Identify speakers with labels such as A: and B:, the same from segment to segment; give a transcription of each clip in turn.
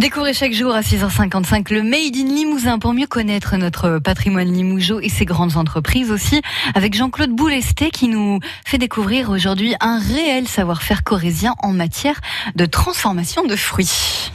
A: Découvrez chaque jour à 6h55 le Made in Limousin pour mieux connaître notre patrimoine limougeot et ses grandes entreprises aussi, avec Jean-Claude Boulesté qui nous fait découvrir aujourd'hui un réel savoir-faire corésien en matière de transformation de fruits.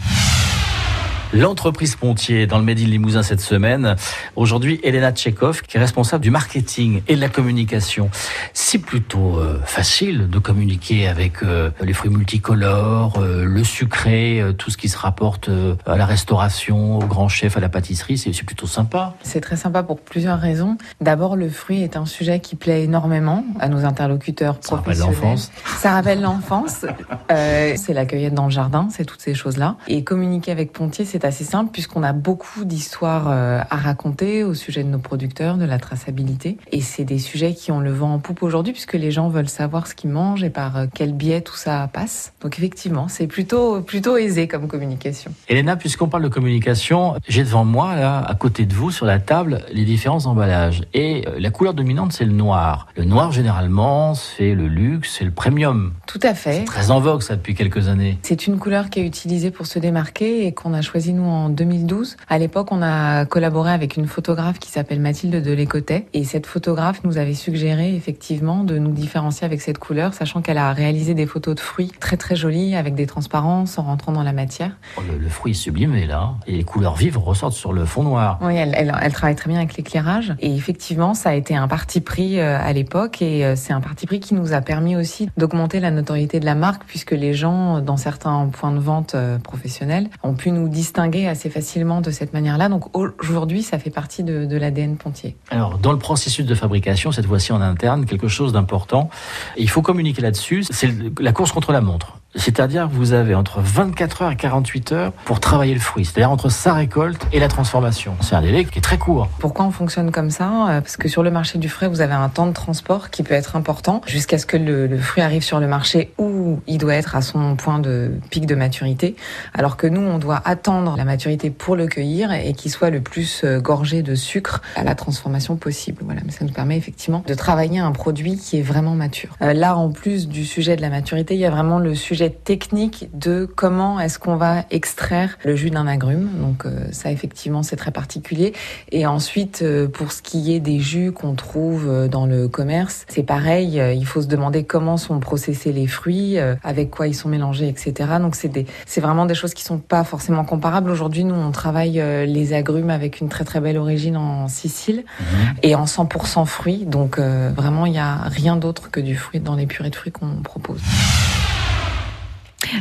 B: L'entreprise Pontier dans le Made in Limousin cette semaine. Aujourd'hui, Elena Tchekov, qui est responsable du marketing et de la communication. C'est plutôt euh, facile de communiquer avec euh, les fruits multicolores, euh, le sucré, tout ce qui se rapporte à la restauration, au grand chef, à la pâtisserie. C'est plutôt sympa.
C: C'est très sympa pour plusieurs raisons. D'abord, le fruit est un sujet qui plaît énormément à nos interlocuteurs
B: Ça rappelle l'enfance.
C: Ça rappelle l'enfance. c'est la cueillette dans le jardin, c'est toutes ces choses-là. Et communiquer avec Pontier, c'est assez simple puisqu'on a beaucoup d'histoires euh, à raconter au sujet de nos producteurs, de la traçabilité. Et c'est des sujets qui ont le vent en poupe aujourd'hui puisque les gens veulent savoir ce qu'ils mangent et par euh, quel biais tout ça passe. Donc effectivement, c'est plutôt, plutôt aisé comme communication.
B: Elena, puisqu'on parle de communication, j'ai devant moi, là, à côté de vous, sur la table, les différents emballages. Et euh, la couleur dominante, c'est le noir. Le noir, généralement, c'est le luxe, c'est le premium.
C: Tout à fait.
B: C'est très en vogue, ça, depuis quelques années.
C: C'est une couleur qui est utilisée pour se démarquer et qu'on a choisi, nous, en 2012. À l'époque, on a collaboré avec une photographe qui s'appelle Mathilde Delécotet. Et cette photographe nous avait suggéré, effectivement, de nous différencier avec cette couleur, sachant qu'elle a réalisé des photos de fruits très très jolies, avec des transparences, en rentrant dans la matière.
B: Oh, le, fruit est sublimé, là. Et les couleurs vives ressortent sur le fond noir.
C: Oui, elle, elle, elle travaille très bien avec l'éclairage. Et effectivement, ça a été un parti pris euh, à l'époque. Et euh, c'est un parti pris qui nous a permis aussi d'augmenter la notoriété de la marque, puisque les gens, dans certains points de vente euh, professionnels, ont pu nous distinguer assez facilement de cette manière-là. Donc aujourd'hui, ça fait partie de l'ADN Pontier.
B: Alors, dans le processus de fabrication, cette fois-ci en interne, quelque chose d'important, il faut communiquer là-dessus, c'est la course contre la montre. C'est-à-dire vous avez entre 24 heures et 48 heures pour travailler le fruit, c'est-à-dire entre sa récolte et la transformation. C'est un délai qui est très court.
C: Pourquoi on fonctionne comme ça euh, Parce que sur le marché du frais, vous avez un temps de transport qui peut être important jusqu'à ce que le, le, fruit arrive sur le marché où il doit être à son point de pic de maturité, alors que nous, on doit attendre la maturité pour le cueillir et qu'il soit le plus euh, gorgé de sucre à la transformation possible. Voilà, mais ça nous permet effectivement de travailler un produit qui est vraiment mature. Euh, là, en plus du sujet de la maturité, il y a vraiment le sujet technique de comment est-ce qu'on va extraire le jus d'un agrume. Donc euh, ça effectivement c'est très particulier. Et ensuite euh, pour ce qui est des jus qu'on trouve euh, dans le commerce, c'est pareil. il faut se demander comment sont processés les fruits, avec quoi ils sont mélangés, etc. Donc c'est des, c'est vraiment des choses qui sont pas forcément comparables. Aujourd'hui nous on travaille les agrumes avec une très très belle origine en Sicile mmh. et en 100% fruits. Donc vraiment il y a rien d'autre que du fruit dans les purées de fruits qu'on propose.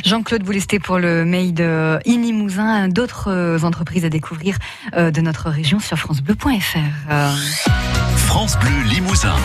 A: Jean-Claude Boulesté pour le Made in Limousin, d'autres euh, entreprises à découvrir euh, de notre région sur francebleu.fr.
D: France Bleu Limousin.